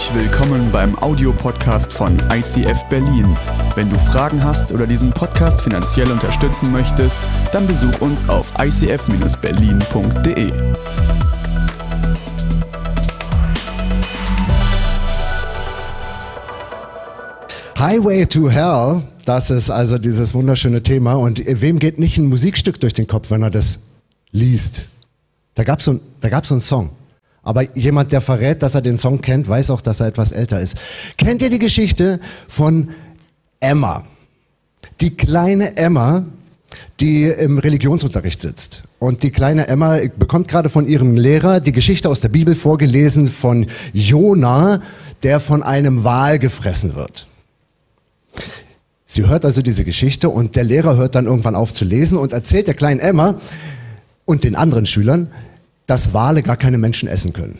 Herzlich willkommen beim Audiopodcast von ICF Berlin. Wenn du Fragen hast oder diesen Podcast finanziell unterstützen möchtest, dann besuch uns auf icf-berlin.de. Highway to Hell, das ist also dieses wunderschöne Thema. Und wem geht nicht ein Musikstück durch den Kopf, wenn er das liest? Da gab es so, so einen Song. Aber jemand, der verrät, dass er den Song kennt, weiß auch, dass er etwas älter ist. Kennt ihr die Geschichte von Emma? Die kleine Emma, die im Religionsunterricht sitzt. Und die kleine Emma bekommt gerade von ihrem Lehrer die Geschichte aus der Bibel vorgelesen von Jona, der von einem Wal gefressen wird. Sie hört also diese Geschichte und der Lehrer hört dann irgendwann auf zu lesen und erzählt der kleinen Emma und den anderen Schülern, dass Wale gar keine Menschen essen können.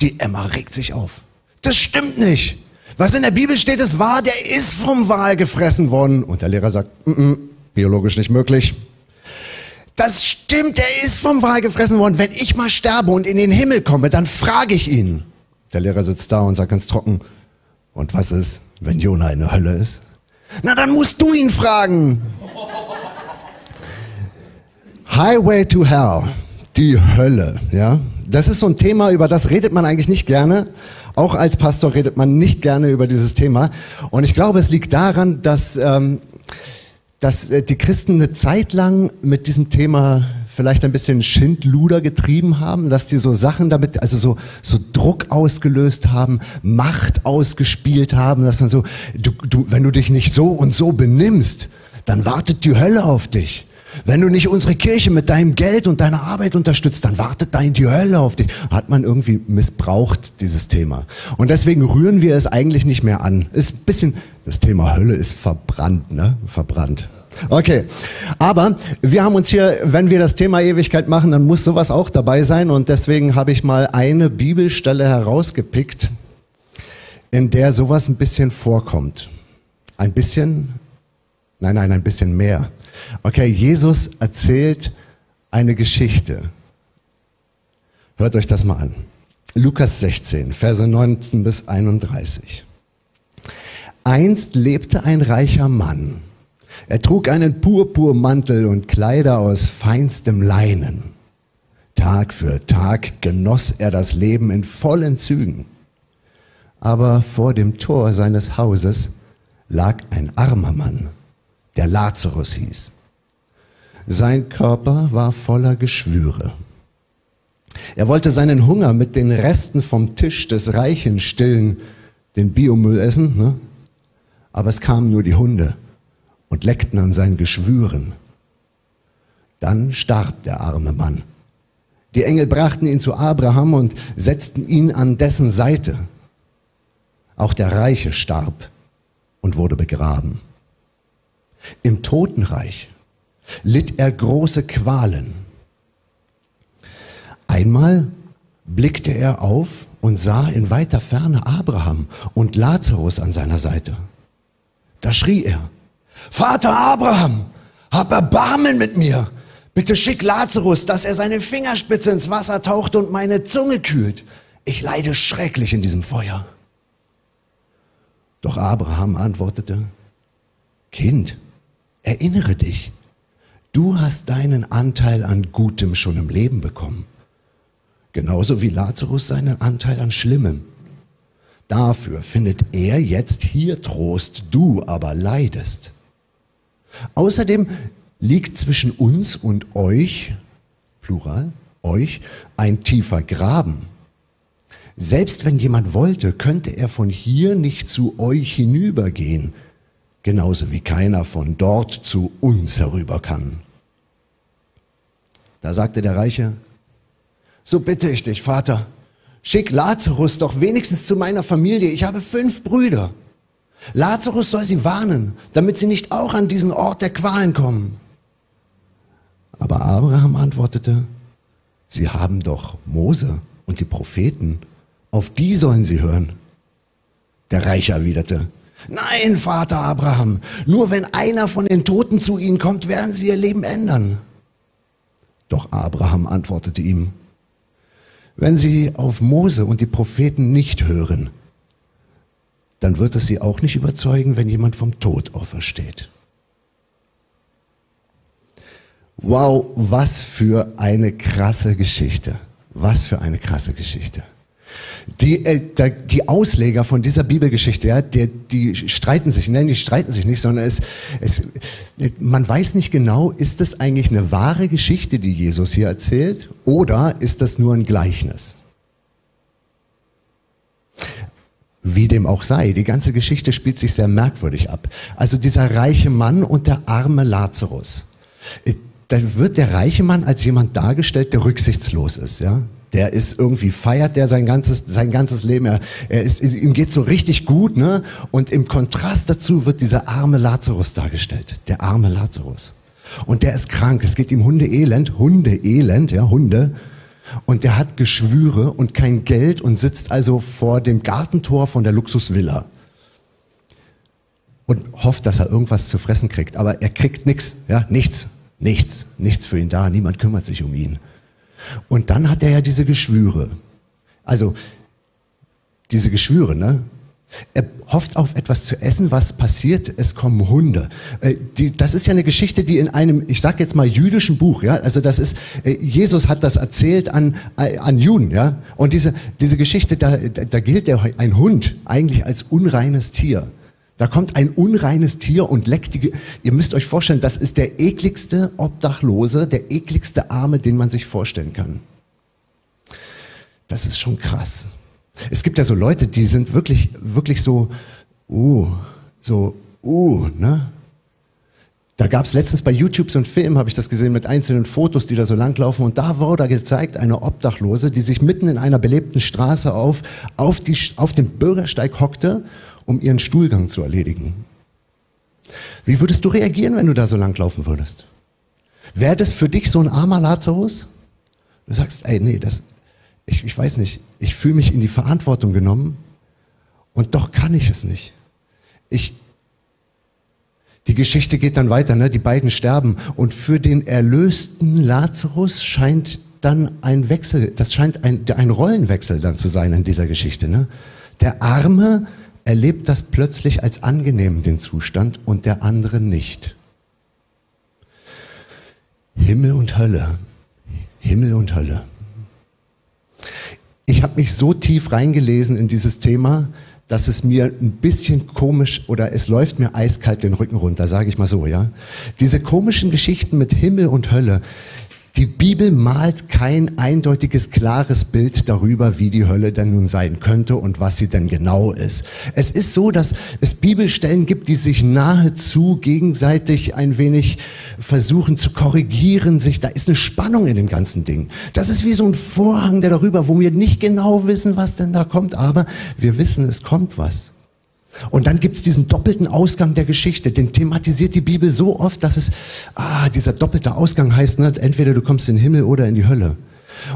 Die Emma regt sich auf. Das stimmt nicht. Was in der Bibel steht, ist wahr, der ist vom Wal gefressen worden. Und der Lehrer sagt, mm -mm, biologisch nicht möglich. Das stimmt, der ist vom Wal gefressen worden. Wenn ich mal sterbe und in den Himmel komme, dann frage ich ihn. Der Lehrer sitzt da und sagt ganz trocken, und was ist, wenn Jona in der Hölle ist? Na, dann musst du ihn fragen. Highway to Hell. Die Hölle, ja. Das ist so ein Thema, über das redet man eigentlich nicht gerne. Auch als Pastor redet man nicht gerne über dieses Thema. Und ich glaube, es liegt daran, dass, ähm, dass äh, die Christen eine Zeit lang mit diesem Thema vielleicht ein bisschen Schindluder getrieben haben, dass die so Sachen damit, also so, so Druck ausgelöst haben, Macht ausgespielt haben, dass dann so, du, du, wenn du dich nicht so und so benimmst, dann wartet die Hölle auf dich. Wenn du nicht unsere Kirche mit deinem Geld und deiner Arbeit unterstützt, dann wartet da in die Hölle auf dich. Hat man irgendwie missbraucht, dieses Thema. Und deswegen rühren wir es eigentlich nicht mehr an. Ist ein bisschen, das Thema Hölle ist verbrannt, ne? Verbrannt. Okay, aber wir haben uns hier, wenn wir das Thema Ewigkeit machen, dann muss sowas auch dabei sein und deswegen habe ich mal eine Bibelstelle herausgepickt, in der sowas ein bisschen vorkommt. Ein bisschen, nein, nein, ein bisschen mehr. Okay, Jesus erzählt eine Geschichte. Hört euch das mal an. Lukas 16, Verse 19 bis 31. Einst lebte ein reicher Mann. Er trug einen Purpurmantel und Kleider aus feinstem Leinen. Tag für Tag genoss er das Leben in vollen Zügen. Aber vor dem Tor seines Hauses lag ein armer Mann der Lazarus hieß. Sein Körper war voller Geschwüre. Er wollte seinen Hunger mit den Resten vom Tisch des Reichen stillen, den Biomüll essen, ne? aber es kamen nur die Hunde und leckten an seinen Geschwüren. Dann starb der arme Mann. Die Engel brachten ihn zu Abraham und setzten ihn an dessen Seite. Auch der Reiche starb und wurde begraben. Im Totenreich litt er große Qualen. Einmal blickte er auf und sah in weiter Ferne Abraham und Lazarus an seiner Seite. Da schrie er, Vater Abraham, hab Erbarmen mit mir. Bitte schick Lazarus, dass er seine Fingerspitze ins Wasser taucht und meine Zunge kühlt. Ich leide schrecklich in diesem Feuer. Doch Abraham antwortete, Kind, Erinnere dich, du hast deinen Anteil an Gutem schon im Leben bekommen. Genauso wie Lazarus seinen Anteil an Schlimmem. Dafür findet er jetzt hier Trost, du aber leidest. Außerdem liegt zwischen uns und euch, plural, euch, ein tiefer Graben. Selbst wenn jemand wollte, könnte er von hier nicht zu euch hinübergehen, genauso wie keiner von dort zu uns herüber kann. Da sagte der Reiche, so bitte ich dich, Vater, schick Lazarus doch wenigstens zu meiner Familie. Ich habe fünf Brüder. Lazarus soll sie warnen, damit sie nicht auch an diesen Ort der Qualen kommen. Aber Abraham antwortete, sie haben doch Mose und die Propheten, auf die sollen sie hören. Der Reiche erwiderte, Nein, Vater Abraham, nur wenn einer von den Toten zu ihnen kommt, werden sie ihr Leben ändern. Doch Abraham antwortete ihm, wenn sie auf Mose und die Propheten nicht hören, dann wird es sie auch nicht überzeugen, wenn jemand vom Tod aufersteht. Wow, was für eine krasse Geschichte. Was für eine krasse Geschichte. Die, äh, die Ausleger von dieser Bibelgeschichte, ja, die, die streiten sich, nein, die streiten sich nicht, sondern es, es, man weiß nicht genau, ist das eigentlich eine wahre Geschichte, die Jesus hier erzählt, oder ist das nur ein Gleichnis? Wie dem auch sei, die ganze Geschichte spielt sich sehr merkwürdig ab. Also dieser reiche Mann und der arme Lazarus. Äh, da wird der reiche Mann als jemand dargestellt, der rücksichtslos ist, ja. Der ist irgendwie feiert der sein ganzes sein ganzes Leben. Er, er ist, ihm geht so richtig gut, ne? Und im Kontrast dazu wird dieser arme Lazarus dargestellt, der arme Lazarus. Und der ist krank. Es geht ihm Hundeelend, Hundeelend, ja Hunde. Und der hat Geschwüre und kein Geld und sitzt also vor dem Gartentor von der Luxusvilla und hofft, dass er irgendwas zu fressen kriegt. Aber er kriegt nichts, ja, nichts, nichts, nichts für ihn da. Niemand kümmert sich um ihn. Und dann hat er ja diese Geschwüre. Also diese Geschwüre, ne? Er hofft auf etwas zu essen, was passiert, es kommen Hunde. Äh, das ist ja eine Geschichte, die in einem, ich sag jetzt mal, jüdischen Buch, ja, also das ist, äh, Jesus hat das erzählt an, äh, an Juden, ja, und diese, diese Geschichte, da, da gilt der, ein Hund eigentlich als unreines Tier. Da kommt ein unreines Tier und leckt die. Ihr müsst euch vorstellen, das ist der ekligste Obdachlose, der ekligste Arme, den man sich vorstellen kann. Das ist schon krass. Es gibt ja so Leute, die sind wirklich, wirklich so, uh, so, uh, ne? Da gab es letztens bei YouTube so einen Film, habe ich das gesehen, mit einzelnen Fotos, die da so langlaufen. Und da wurde gezeigt, eine Obdachlose, die sich mitten in einer belebten Straße auf, auf, die, auf dem Bürgersteig hockte um ihren Stuhlgang zu erledigen. Wie würdest du reagieren, wenn du da so langlaufen würdest? Wäre das für dich so ein armer Lazarus? Du sagst, ey, nee, das, ich, ich weiß nicht, ich fühle mich in die Verantwortung genommen und doch kann ich es nicht. Ich, die Geschichte geht dann weiter, ne? die beiden sterben und für den erlösten Lazarus scheint dann ein Wechsel, das scheint ein, ein Rollenwechsel dann zu sein in dieser Geschichte. Ne? Der Arme erlebt das plötzlich als angenehm, den Zustand, und der andere nicht. Himmel und Hölle. Himmel und Hölle. Ich habe mich so tief reingelesen in dieses Thema, dass es mir ein bisschen komisch oder es läuft mir eiskalt den Rücken runter, sage ich mal so, ja. Diese komischen Geschichten mit Himmel und Hölle, die Bibel malt kein eindeutiges, klares Bild darüber, wie die Hölle denn nun sein könnte und was sie denn genau ist. Es ist so, dass es Bibelstellen gibt, die sich nahezu gegenseitig ein wenig versuchen zu korrigieren, sich, da ist eine Spannung in dem ganzen Ding. Das ist wie so ein Vorhang, der darüber, wo wir nicht genau wissen, was denn da kommt, aber wir wissen, es kommt was. Und dann gibt's diesen doppelten Ausgang der Geschichte, den thematisiert die Bibel so oft, dass es, ah, dieser doppelte Ausgang heißt, ne, entweder du kommst in den Himmel oder in die Hölle.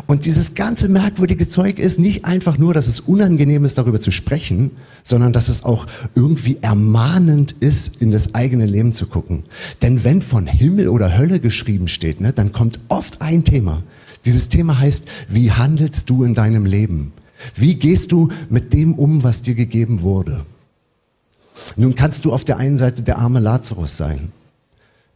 Und dieses ganze merkwürdige Zeug ist nicht einfach nur, dass es unangenehm ist, darüber zu sprechen, sondern dass es auch irgendwie ermahnend ist, in das eigene Leben zu gucken. Denn wenn von Himmel oder Hölle geschrieben steht, ne, dann kommt oft ein Thema. Dieses Thema heißt, wie handelst du in deinem Leben? Wie gehst du mit dem um, was dir gegeben wurde? Nun kannst du auf der einen Seite der arme Lazarus sein,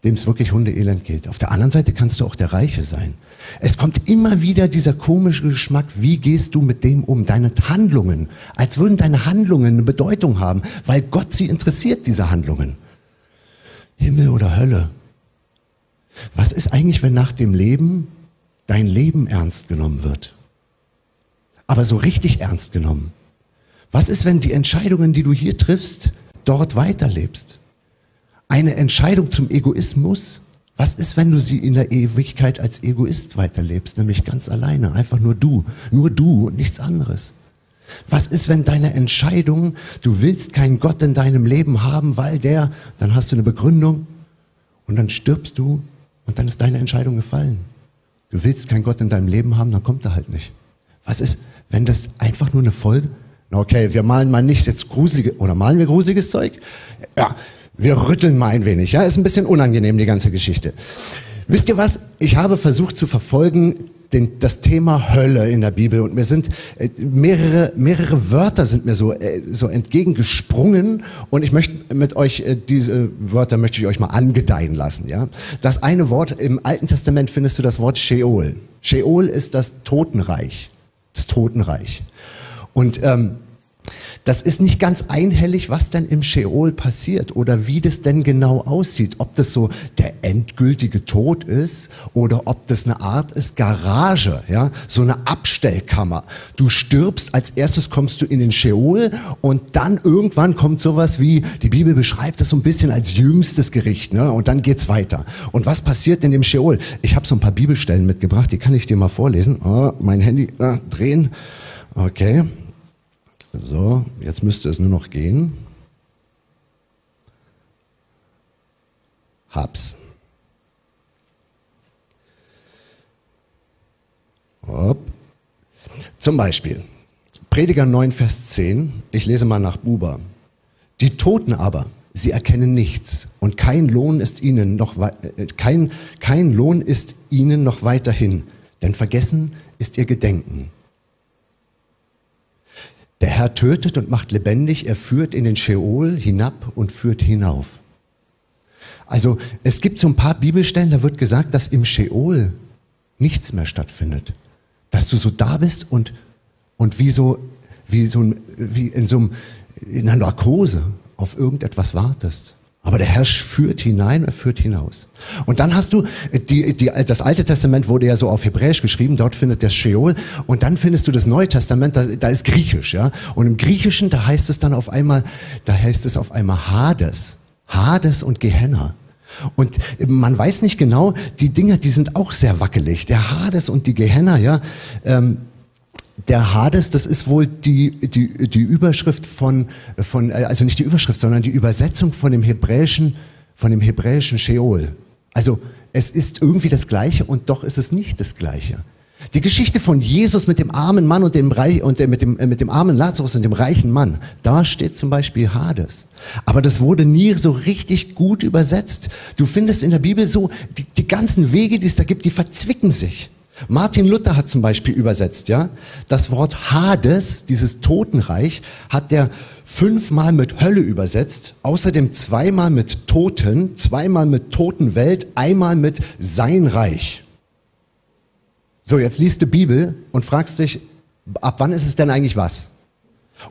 dem es wirklich Hundeelend geht. Auf der anderen Seite kannst du auch der Reiche sein. Es kommt immer wieder dieser komische Geschmack, wie gehst du mit dem um? Deine Handlungen, als würden deine Handlungen eine Bedeutung haben, weil Gott sie interessiert, diese Handlungen. Himmel oder Hölle? Was ist eigentlich, wenn nach dem Leben dein Leben ernst genommen wird? Aber so richtig ernst genommen. Was ist, wenn die Entscheidungen, die du hier triffst, dort weiterlebst. Eine Entscheidung zum Egoismus. Was ist, wenn du sie in der Ewigkeit als Egoist weiterlebst, nämlich ganz alleine, einfach nur du, nur du und nichts anderes? Was ist, wenn deine Entscheidung, du willst keinen Gott in deinem Leben haben, weil der, dann hast du eine Begründung und dann stirbst du und dann ist deine Entscheidung gefallen. Du willst keinen Gott in deinem Leben haben, dann kommt er halt nicht. Was ist, wenn das einfach nur eine Folge Okay, wir malen mal nicht jetzt gruselige, oder malen wir gruseliges Zeug? Ja, wir rütteln mal ein wenig. Ja, ist ein bisschen unangenehm, die ganze Geschichte. Wisst ihr was? Ich habe versucht zu verfolgen, den, das Thema Hölle in der Bibel und mir sind äh, mehrere, mehrere Wörter sind mir so, äh, so entgegengesprungen und ich möchte mit euch, äh, diese Wörter möchte ich euch mal angedeihen lassen, ja. Das eine Wort im Alten Testament findest du das Wort Sheol. Sheol ist das Totenreich. Das Totenreich. Und, ähm, das ist nicht ganz einhellig, was denn im Sheol passiert oder wie das denn genau aussieht. Ob das so der endgültige Tod ist oder ob das eine Art ist, Garage, ja, so eine Abstellkammer. Du stirbst, als erstes kommst du in den Sheol und dann irgendwann kommt sowas wie, die Bibel beschreibt das so ein bisschen als jüngstes Gericht, ne, und dann geht's weiter. Und was passiert in dem Sheol? Ich habe so ein paar Bibelstellen mitgebracht, die kann ich dir mal vorlesen. Oh, mein Handy äh, drehen. Okay. So, jetzt müsste es nur noch gehen. Hab's. Hopp. Zum Beispiel, Prediger 9, Vers 10, ich lese mal nach Buber. Die Toten aber, sie erkennen nichts und kein Lohn ist ihnen noch, äh, kein, kein Lohn ist ihnen noch weiterhin, denn vergessen ist ihr Gedenken. Der Herr tötet und macht lebendig, er führt in den Sheol hinab und führt hinauf. Also es gibt so ein paar Bibelstellen, da wird gesagt, dass im Sheol nichts mehr stattfindet. Dass du so da bist und, und wie so, wie so, wie in so einem, in einer Narkose auf irgendetwas wartest. Aber der Herr führt hinein, er führt hinaus. Und dann hast du, die, die, das Alte Testament wurde ja so auf Hebräisch geschrieben, dort findet der Sheol. Und dann findest du das Neue Testament, da, da ist Griechisch, ja. Und im Griechischen, da heißt es dann auf einmal, da heißt es auf einmal Hades. Hades und Gehenna. Und man weiß nicht genau, die Dinger, die sind auch sehr wackelig. Der Hades und die Gehenna, ja. Ähm, der Hades, das ist wohl die, die, die Überschrift von, von, also nicht die Überschrift, sondern die Übersetzung von dem hebräischen, von dem hebräischen Sheol. Also es ist irgendwie das Gleiche und doch ist es nicht das Gleiche. Die Geschichte von Jesus mit dem armen Mann und dem, Reich, und mit dem, mit dem armen Lazarus und dem reichen Mann, da steht zum Beispiel Hades. Aber das wurde nie so richtig gut übersetzt. Du findest in der Bibel so, die, die ganzen Wege, die es da gibt, die verzwicken sich. Martin Luther hat zum Beispiel übersetzt, ja, das Wort Hades, dieses Totenreich, hat der fünfmal mit Hölle übersetzt, außerdem zweimal mit Toten, zweimal mit Totenwelt, einmal mit sein Reich. So, jetzt liest du Bibel und fragst dich, ab wann ist es denn eigentlich was?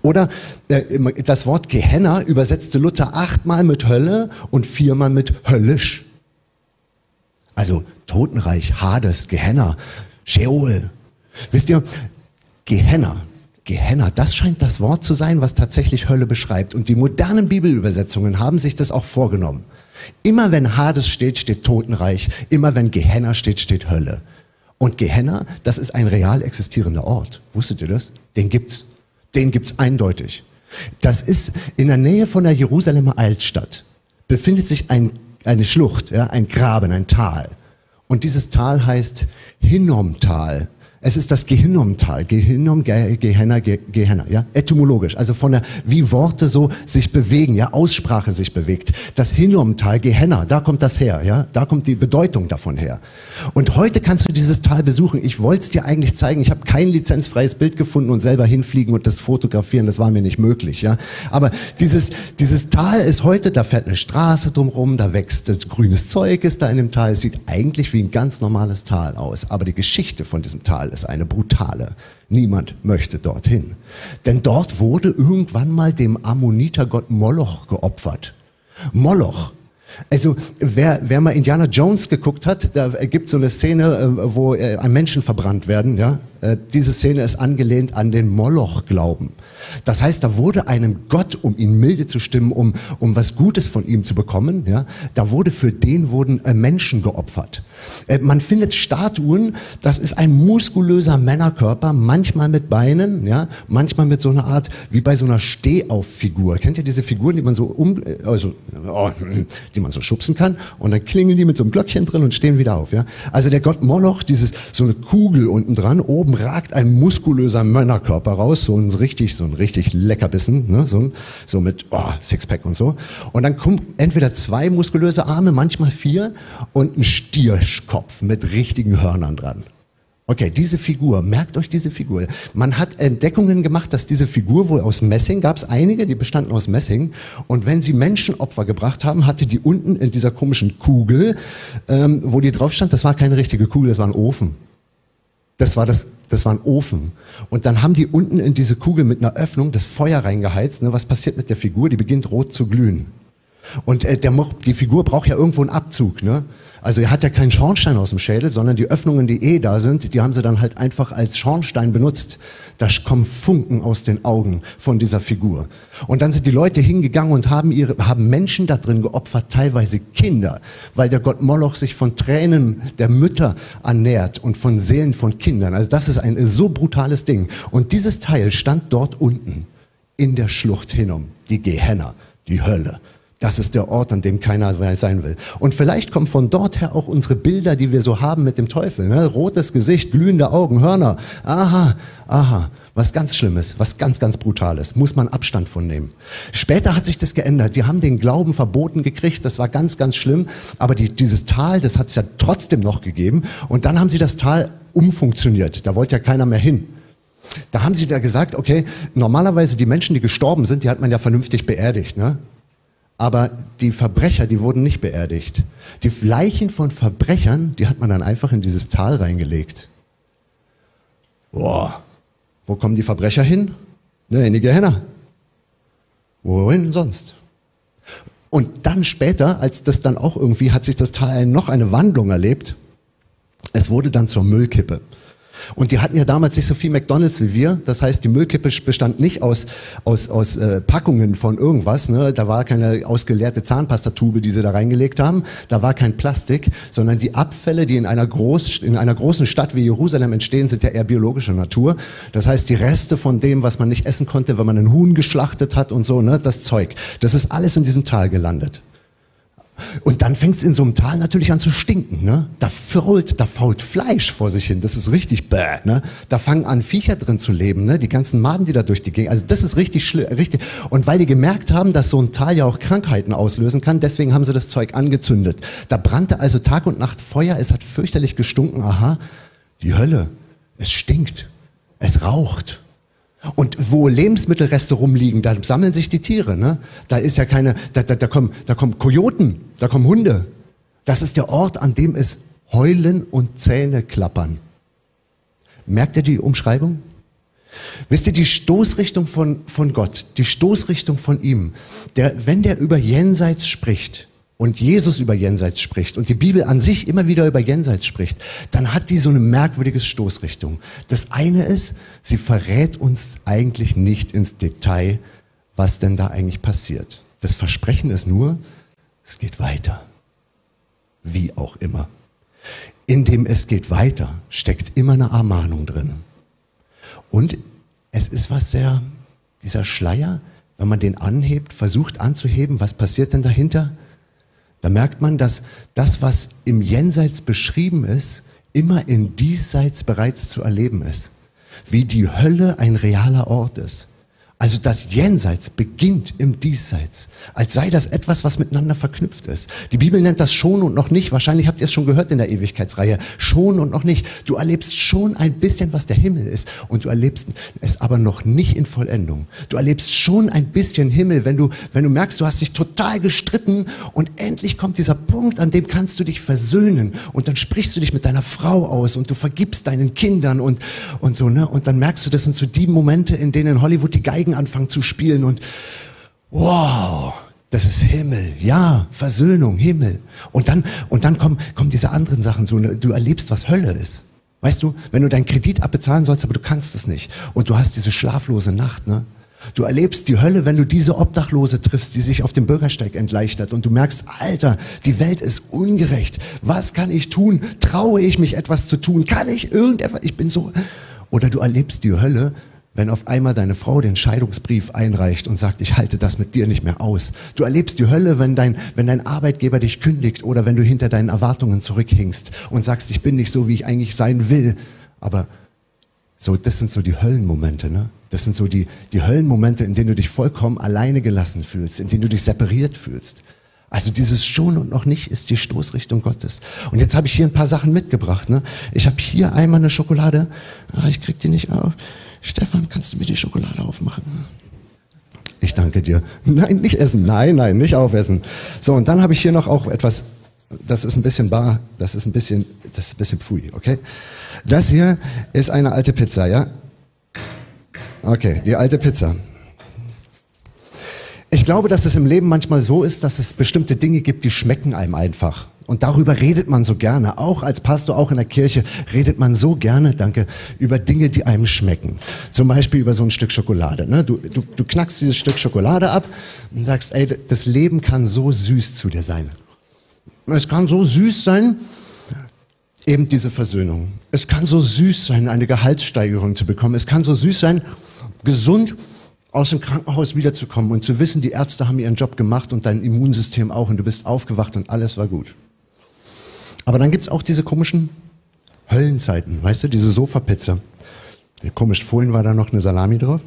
Oder äh, das Wort Gehenna übersetzte Luther achtmal mit Hölle und viermal mit höllisch. Also Totenreich, Hades, Gehenna, Sheol. Wisst ihr, Gehenna, Gehenna, das scheint das Wort zu sein, was tatsächlich Hölle beschreibt. Und die modernen Bibelübersetzungen haben sich das auch vorgenommen. Immer wenn Hades steht, steht Totenreich. Immer wenn Gehenna steht, steht Hölle. Und Gehenna, das ist ein real existierender Ort. Wusstet ihr das? Den gibt's. Den gibt's eindeutig. Das ist in der Nähe von der Jerusalemer Altstadt. Befindet sich ein eine Schlucht, ja, ein Graben, ein Tal. Und dieses Tal heißt Hinnomtal. Es ist das Gehinnomtal, Gehinnom, Gehenna, Gehenna, ja, etymologisch, also von der, wie Worte so sich bewegen, ja, Aussprache sich bewegt. Das Hinnomtal, Gehenna, da kommt das her, ja, da kommt die Bedeutung davon her. Und heute kannst du dieses Tal besuchen. Ich wollte es dir eigentlich zeigen. Ich habe kein lizenzfreies Bild gefunden und selber hinfliegen und das fotografieren, das war mir nicht möglich, ja. Aber dieses, dieses Tal ist heute, da fährt eine Straße drumherum, da wächst grünes Zeug ist da in dem Tal. Es sieht eigentlich wie ein ganz normales Tal aus. Aber die Geschichte von diesem Tal Tal ist eine brutale. Niemand möchte dorthin. Denn dort wurde irgendwann mal dem Ammonitergott Moloch geopfert. Moloch. Also wer, wer mal Indiana Jones geguckt hat, da gibt so eine Szene, äh, wo äh, Menschen verbrannt werden. Ja, äh, diese Szene ist angelehnt an den Moloch-Glauben. Das heißt, da wurde einem Gott, um ihn milde zu stimmen, um, um was Gutes von ihm zu bekommen, ja, da wurde für den wurden äh, Menschen geopfert. Äh, man findet Statuen, das ist ein muskulöser Männerkörper, manchmal mit Beinen, ja, manchmal mit so einer Art, wie bei so einer Stehauffigur. Kennt ihr diese Figuren, die man so um, äh, also, oh, die man so schubsen kann und dann klingeln die mit so einem Glöckchen drin und stehen wieder auf, ja. Also der Gott Moloch, dieses, so eine Kugel unten dran, oben oben ragt ein muskulöser Männerkörper raus, so ein richtig, so ein richtig Leckerbissen, ne? so, so mit oh, Sixpack und so. Und dann kommen entweder zwei muskulöse Arme, manchmal vier und ein Stierkopf mit richtigen Hörnern dran. Okay, diese Figur, merkt euch diese Figur. Man hat Entdeckungen gemacht, dass diese Figur wohl aus Messing, gab es einige, die bestanden aus Messing. Und wenn sie Menschenopfer gebracht haben, hatte die unten in dieser komischen Kugel, ähm, wo die drauf stand, das war keine richtige Kugel, das war ein Ofen. Das war das, das war ein Ofen. Und dann haben die unten in diese Kugel mit einer Öffnung das Feuer reingeheizt. Ne? Was passiert mit der Figur? Die beginnt rot zu glühen. Und äh, der, die Figur braucht ja irgendwo einen Abzug. Ne? Also er hat ja keinen Schornstein aus dem Schädel, sondern die Öffnungen, die eh da sind, die haben sie dann halt einfach als Schornstein benutzt. Da kommen Funken aus den Augen von dieser Figur. Und dann sind die Leute hingegangen und haben ihre, haben Menschen da drin geopfert, teilweise Kinder, weil der Gott Moloch sich von Tränen der Mütter ernährt und von Seelen von Kindern. Also das ist ein so brutales Ding. Und dieses Teil stand dort unten in der Schlucht hinum, die Gehenna, die Hölle. Das ist der Ort, an dem keiner sein will. Und vielleicht kommen von dort her auch unsere Bilder, die wir so haben mit dem Teufel. Ne? Rotes Gesicht, glühende Augen, Hörner. Aha, aha. Was ganz Schlimmes, was ganz, ganz Brutales. Muss man Abstand von nehmen. Später hat sich das geändert. Die haben den Glauben verboten gekriegt. Das war ganz, ganz schlimm. Aber die, dieses Tal, das hat es ja trotzdem noch gegeben. Und dann haben sie das Tal umfunktioniert. Da wollte ja keiner mehr hin. Da haben sie da gesagt, okay, normalerweise die Menschen, die gestorben sind, die hat man ja vernünftig beerdigt. Ne? Aber die Verbrecher, die wurden nicht beerdigt. Die Leichen von Verbrechern, die hat man dann einfach in dieses Tal reingelegt. Boah, wo kommen die Verbrecher hin? Ne, in die Gehenna. Wohin sonst? Und dann später, als das dann auch irgendwie, hat sich das Tal noch eine Wandlung erlebt. Es wurde dann zur Müllkippe. Und die hatten ja damals nicht so viel McDonalds wie wir. Das heißt, die Müllkippe bestand nicht aus, aus, aus äh, Packungen von irgendwas. Ne? Da war keine ausgeleerte Zahnpastatube, die sie da reingelegt haben. Da war kein Plastik, sondern die Abfälle, die in einer, Groß, in einer großen Stadt wie Jerusalem entstehen, sind ja eher biologischer Natur. Das heißt, die Reste von dem, was man nicht essen konnte, wenn man einen Huhn geschlachtet hat und so, ne? das Zeug, das ist alles in diesem Tal gelandet. Und dann fängt es in so einem Tal natürlich an zu stinken. Ne? Da fault, da fault Fleisch vor sich hin. Das ist richtig bäh. Ne? Da fangen an Viecher drin zu leben. Ne? Die ganzen Maden, die da durch die Gegend. Also das ist richtig schlimm. Richtig. Und weil die gemerkt haben, dass so ein Tal ja auch Krankheiten auslösen kann, deswegen haben sie das Zeug angezündet. Da brannte also Tag und Nacht Feuer. Es hat fürchterlich gestunken. Aha, die Hölle. Es stinkt. Es raucht. Und wo Lebensmittelreste rumliegen, da sammeln sich die Tiere. Ne? Da ist ja keine, da, da, da, kommen, da kommen Kojoten, da kommen Hunde. Das ist der Ort, an dem es Heulen und Zähne klappern. Merkt ihr die Umschreibung? Wisst ihr, die Stoßrichtung von, von Gott, die Stoßrichtung von ihm, der, wenn der über Jenseits spricht, und Jesus über Jenseits spricht und die Bibel an sich immer wieder über Jenseits spricht, dann hat die so eine merkwürdige Stoßrichtung. Das eine ist, sie verrät uns eigentlich nicht ins Detail, was denn da eigentlich passiert. Das Versprechen ist nur, es geht weiter. Wie auch immer. In dem es geht weiter steckt immer eine Ermahnung drin. Und es ist was sehr, dieser Schleier, wenn man den anhebt, versucht anzuheben, was passiert denn dahinter? Da merkt man, dass das, was im Jenseits beschrieben ist, immer in Diesseits bereits zu erleben ist. Wie die Hölle ein realer Ort ist. Also das Jenseits beginnt im Diesseits, als sei das etwas, was miteinander verknüpft ist. Die Bibel nennt das schon und noch nicht. Wahrscheinlich habt ihr es schon gehört in der Ewigkeitsreihe. Schon und noch nicht. Du erlebst schon ein bisschen, was der Himmel ist und du erlebst es aber noch nicht in Vollendung. Du erlebst schon ein bisschen Himmel, wenn du, wenn du merkst, du hast dich total gestritten und endlich kommt dieser Punkt, an dem kannst du dich versöhnen und dann sprichst du dich mit deiner Frau aus und du vergibst deinen Kindern und, und so, ne? Und dann merkst du, das sind so die Momente, in denen Hollywood die Geige Geigen anfangen zu spielen und wow, das ist Himmel, ja, Versöhnung, Himmel. Und dann, und dann kommen, kommen diese anderen Sachen so, ne, du erlebst, was Hölle ist. Weißt du, wenn du deinen Kredit abbezahlen sollst, aber du kannst es nicht. Und du hast diese schlaflose Nacht, ne? Du erlebst die Hölle, wenn du diese Obdachlose triffst, die sich auf dem Bürgersteig entleichtert und du merkst, Alter, die Welt ist ungerecht. Was kann ich tun? Traue ich mich etwas zu tun? Kann ich irgendetwas? Ich bin so. Oder du erlebst die Hölle, wenn auf einmal deine Frau den Scheidungsbrief einreicht und sagt, ich halte das mit dir nicht mehr aus. Du erlebst die Hölle, wenn dein, wenn dein Arbeitgeber dich kündigt oder wenn du hinter deinen Erwartungen zurückhinkst und sagst, ich bin nicht so, wie ich eigentlich sein will. Aber So, das sind so die Höllenmomente, ne? Das sind so die, die Höllenmomente, in denen du dich vollkommen alleine gelassen fühlst, in denen du dich separiert fühlst. Also dieses schon und noch nicht ist die Stoßrichtung Gottes. Und jetzt habe ich hier ein paar Sachen mitgebracht. Ne? Ich habe hier einmal eine Schokolade. Ah, ich krieg die nicht auf. Stefan, kannst du mir die Schokolade aufmachen? Ich danke dir. Nein, nicht essen. Nein, nein, nicht aufessen. So, und dann habe ich hier noch auch etwas, das ist ein bisschen bar, das ist ein bisschen, das ist ein bisschen pfui, okay? Das hier ist eine alte Pizza, ja? Okay, die alte Pizza. Ich glaube, dass es im Leben manchmal so ist, dass es bestimmte Dinge gibt, die schmecken einem einfach. Und darüber redet man so gerne. Auch als Pastor, auch in der Kirche redet man so gerne, danke, über Dinge, die einem schmecken. Zum Beispiel über so ein Stück Schokolade. Ne? Du, du, du knackst dieses Stück Schokolade ab und sagst, ey, das Leben kann so süß zu dir sein. Es kann so süß sein, eben diese Versöhnung. Es kann so süß sein, eine Gehaltssteigerung zu bekommen. Es kann so süß sein, gesund aus dem Krankenhaus wiederzukommen und zu wissen, die Ärzte haben ihren Job gemacht und dein Immunsystem auch und du bist aufgewacht und alles war gut. Aber dann gibt's auch diese komischen Höllenzeiten, weißt du, diese Sofapizza. Komisch, vorhin war da noch eine Salami drauf.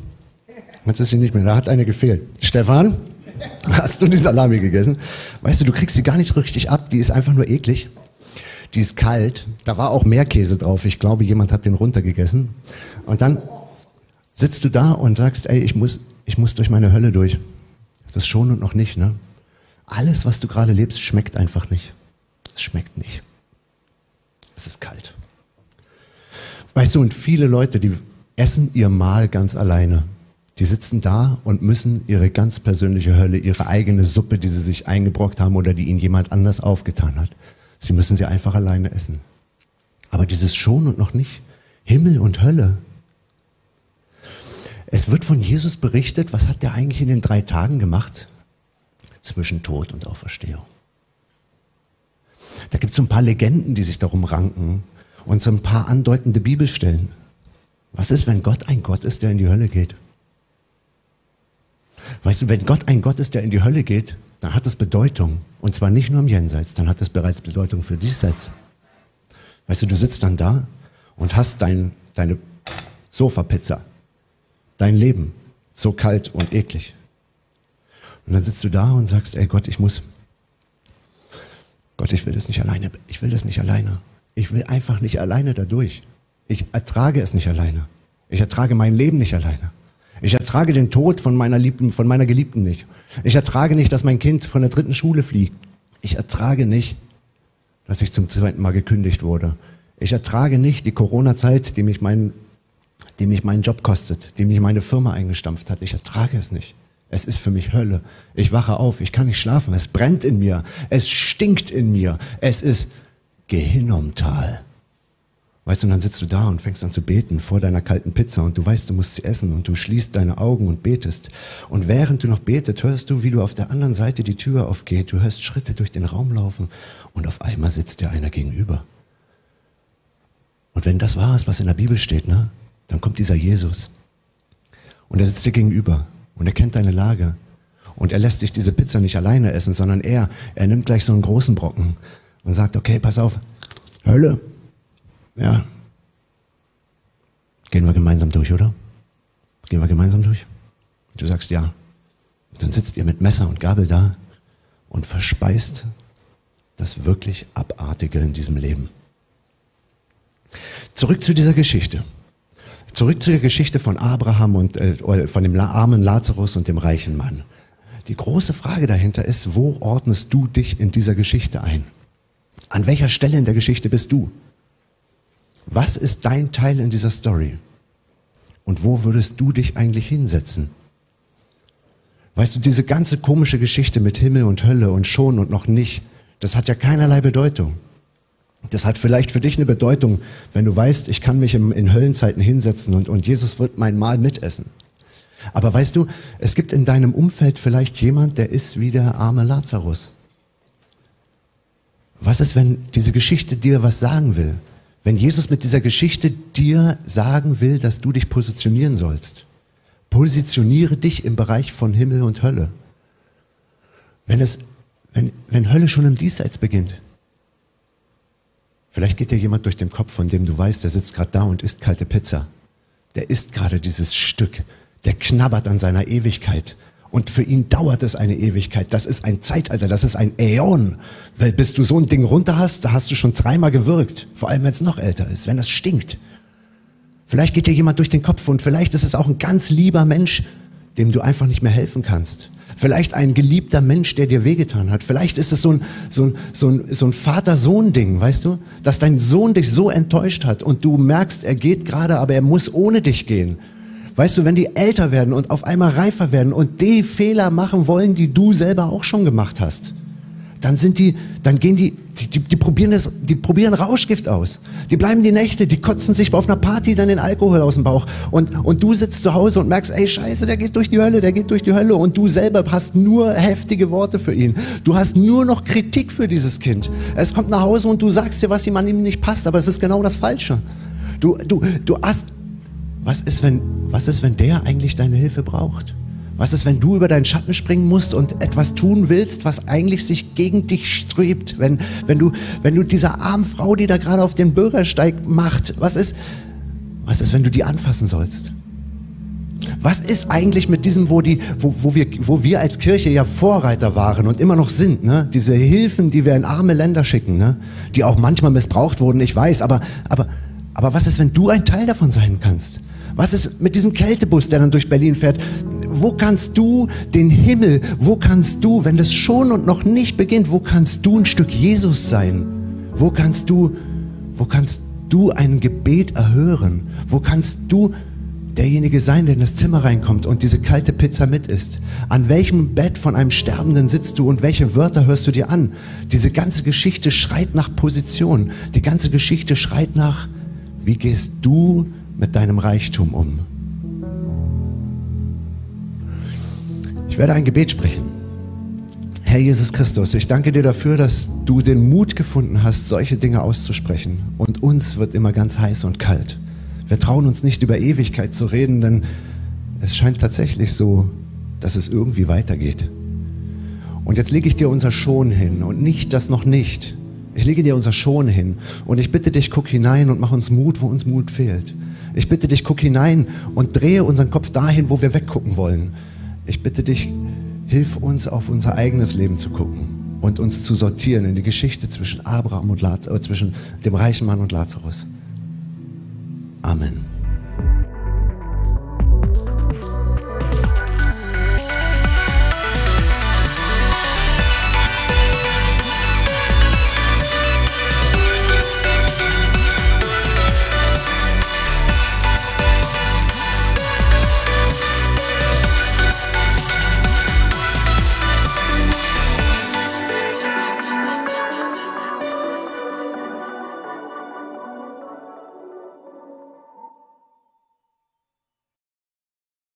Jetzt ist sie nicht mehr, da hat eine gefehlt. Stefan, hast du die Salami gegessen? Weißt du, du kriegst sie gar nicht so richtig ab, die ist einfach nur eklig. Die ist kalt, da war auch mehr Käse drauf. Ich glaube, jemand hat den runtergegessen. Und dann sitzt du da und sagst, ey, ich muss, ich muss durch meine Hölle durch. Das schon und noch nicht, ne? Alles, was du gerade lebst, schmeckt einfach nicht. Es schmeckt nicht. Es ist kalt. Weißt du, und viele Leute, die essen ihr Mahl ganz alleine. Die sitzen da und müssen ihre ganz persönliche Hölle, ihre eigene Suppe, die sie sich eingebrockt haben oder die ihnen jemand anders aufgetan hat, sie müssen sie einfach alleine essen. Aber dieses schon und noch nicht, Himmel und Hölle, es wird von Jesus berichtet, was hat der eigentlich in den drei Tagen gemacht? Zwischen Tod und Auferstehung. Gibt so ein paar Legenden, die sich darum ranken und so ein paar andeutende Bibelstellen. Was ist, wenn Gott ein Gott ist, der in die Hölle geht? Weißt du, wenn Gott ein Gott ist, der in die Hölle geht, dann hat das Bedeutung. Und zwar nicht nur im Jenseits, dann hat das bereits Bedeutung für diesseits. Weißt du, du sitzt dann da und hast dein, deine Sofapizza dein Leben so kalt und eklig. Und dann sitzt du da und sagst, ey Gott, ich muss, Gott, ich will das nicht alleine, ich will das nicht alleine. Ich will einfach nicht alleine dadurch. Ich ertrage es nicht alleine. Ich ertrage mein Leben nicht alleine. Ich ertrage den Tod von meiner Liebten, von meiner Geliebten nicht. Ich ertrage nicht, dass mein Kind von der dritten Schule fliegt. Ich ertrage nicht, dass ich zum zweiten Mal gekündigt wurde. Ich ertrage nicht die Corona-Zeit, die mich mein die mich meinen Job kostet, die mich meine Firma eingestampft hat. Ich ertrage es nicht. Es ist für mich Hölle. Ich wache auf, ich kann nicht schlafen. Es brennt in mir. Es stinkt in mir. Es ist Gehinnomtal. Weißt du, und dann sitzt du da und fängst an zu beten vor deiner kalten Pizza und du weißt, du musst sie essen und du schließt deine Augen und betest. Und während du noch betet, hörst du, wie du auf der anderen Seite die Tür aufgeht. Du hörst Schritte durch den Raum laufen und auf einmal sitzt dir einer gegenüber. Und wenn das wahr ist, was in der Bibel steht, ne? Dann kommt dieser Jesus. Und er sitzt dir gegenüber und er kennt deine Lage. Und er lässt sich diese Pizza nicht alleine essen, sondern er, er nimmt gleich so einen großen Brocken und sagt, okay, pass auf, Hölle. Ja. Gehen wir gemeinsam durch, oder? Gehen wir gemeinsam durch? Du sagst ja. Dann sitzt ihr mit Messer und Gabel da und verspeist das wirklich Abartige in diesem Leben. Zurück zu dieser Geschichte. Zurück zu der Geschichte von Abraham und äh, von dem armen Lazarus und dem reichen Mann. Die große Frage dahinter ist, wo ordnest du dich in dieser Geschichte ein? An welcher Stelle in der Geschichte bist du? Was ist dein Teil in dieser Story? Und wo würdest du dich eigentlich hinsetzen? Weißt du, diese ganze komische Geschichte mit Himmel und Hölle und schon und noch nicht, das hat ja keinerlei Bedeutung. Das hat vielleicht für dich eine Bedeutung, wenn du weißt, ich kann mich in Höllenzeiten hinsetzen und, und Jesus wird mein Mahl mitessen. Aber weißt du, es gibt in deinem Umfeld vielleicht jemand, der ist wie der arme Lazarus. Was ist, wenn diese Geschichte dir was sagen will? Wenn Jesus mit dieser Geschichte dir sagen will, dass du dich positionieren sollst. Positioniere dich im Bereich von Himmel und Hölle. Wenn es, wenn, wenn Hölle schon im Diesseits beginnt, Vielleicht geht dir jemand durch den Kopf, von dem du weißt, der sitzt gerade da und isst kalte Pizza. der isst gerade dieses Stück, der knabbert an seiner Ewigkeit. Und für ihn dauert es eine Ewigkeit. Das ist ein Zeitalter, das ist ein Äon. Weil bis du so ein Ding runter hast, da hast du schon dreimal gewirkt. Vor allem, wenn es noch älter ist, wenn das stinkt. Vielleicht geht dir jemand durch den Kopf und vielleicht ist es auch ein ganz lieber Mensch, dem du einfach nicht mehr helfen kannst. Vielleicht ein geliebter Mensch, der dir wehgetan hat. Vielleicht ist es so ein, so ein, so ein, so ein Vater-Sohn-Ding, weißt du? Dass dein Sohn dich so enttäuscht hat und du merkst, er geht gerade, aber er muss ohne dich gehen. Weißt du, wenn die älter werden und auf einmal reifer werden und die Fehler machen wollen, die du selber auch schon gemacht hast dann sind die, dann gehen die, die, die, die, probieren das, die probieren Rauschgift aus. Die bleiben die Nächte, die kotzen sich auf einer Party dann den Alkohol aus dem Bauch. Und, und du sitzt zu Hause und merkst, ey Scheiße, der geht durch die Hölle, der geht durch die Hölle. Und du selber hast nur heftige Worte für ihn. Du hast nur noch Kritik für dieses Kind. Es kommt nach Hause und du sagst dir, was ihm an ihm nicht passt, aber es ist genau das Falsche. Du, du, du hast, was ist, wenn, was ist, wenn der eigentlich deine Hilfe braucht? Was ist, wenn du über deinen Schatten springen musst und etwas tun willst, was eigentlich sich gegen dich strebt? Wenn, wenn du, wenn du dieser armen Frau, die da gerade auf den Bürgersteig macht, was ist, was ist, wenn du die anfassen sollst? Was ist eigentlich mit diesem, wo, die, wo, wo, wir, wo wir als Kirche ja Vorreiter waren und immer noch sind, ne? diese Hilfen, die wir in arme Länder schicken, ne? die auch manchmal missbraucht wurden, ich weiß, aber, aber, aber was ist, wenn du ein Teil davon sein kannst? Was ist mit diesem Kältebus, der dann durch Berlin fährt? Wo kannst du den Himmel, wo kannst du, wenn das schon und noch nicht beginnt, wo kannst du ein Stück Jesus sein? Wo kannst du, wo kannst du ein Gebet erhören? Wo kannst du derjenige sein, der in das Zimmer reinkommt und diese kalte Pizza mit isst? An welchem Bett von einem Sterbenden sitzt du und welche Wörter hörst du dir an? Diese ganze Geschichte schreit nach Position. Die ganze Geschichte schreit nach, wie gehst du mit deinem Reichtum um? Ich werde ein Gebet sprechen. Herr Jesus Christus, ich danke dir dafür, dass du den Mut gefunden hast, solche Dinge auszusprechen. Und uns wird immer ganz heiß und kalt. Wir trauen uns nicht über Ewigkeit zu reden, denn es scheint tatsächlich so, dass es irgendwie weitergeht. Und jetzt lege ich dir unser Schon hin und nicht das noch nicht. Ich lege dir unser Schon hin und ich bitte dich, guck hinein und mach uns Mut, wo uns Mut fehlt. Ich bitte dich, guck hinein und drehe unseren Kopf dahin, wo wir weggucken wollen. Ich bitte dich, hilf uns auf unser eigenes Leben zu gucken und uns zu sortieren in die Geschichte zwischen Abraham und äh, zwischen dem reichen Mann und Lazarus. Amen.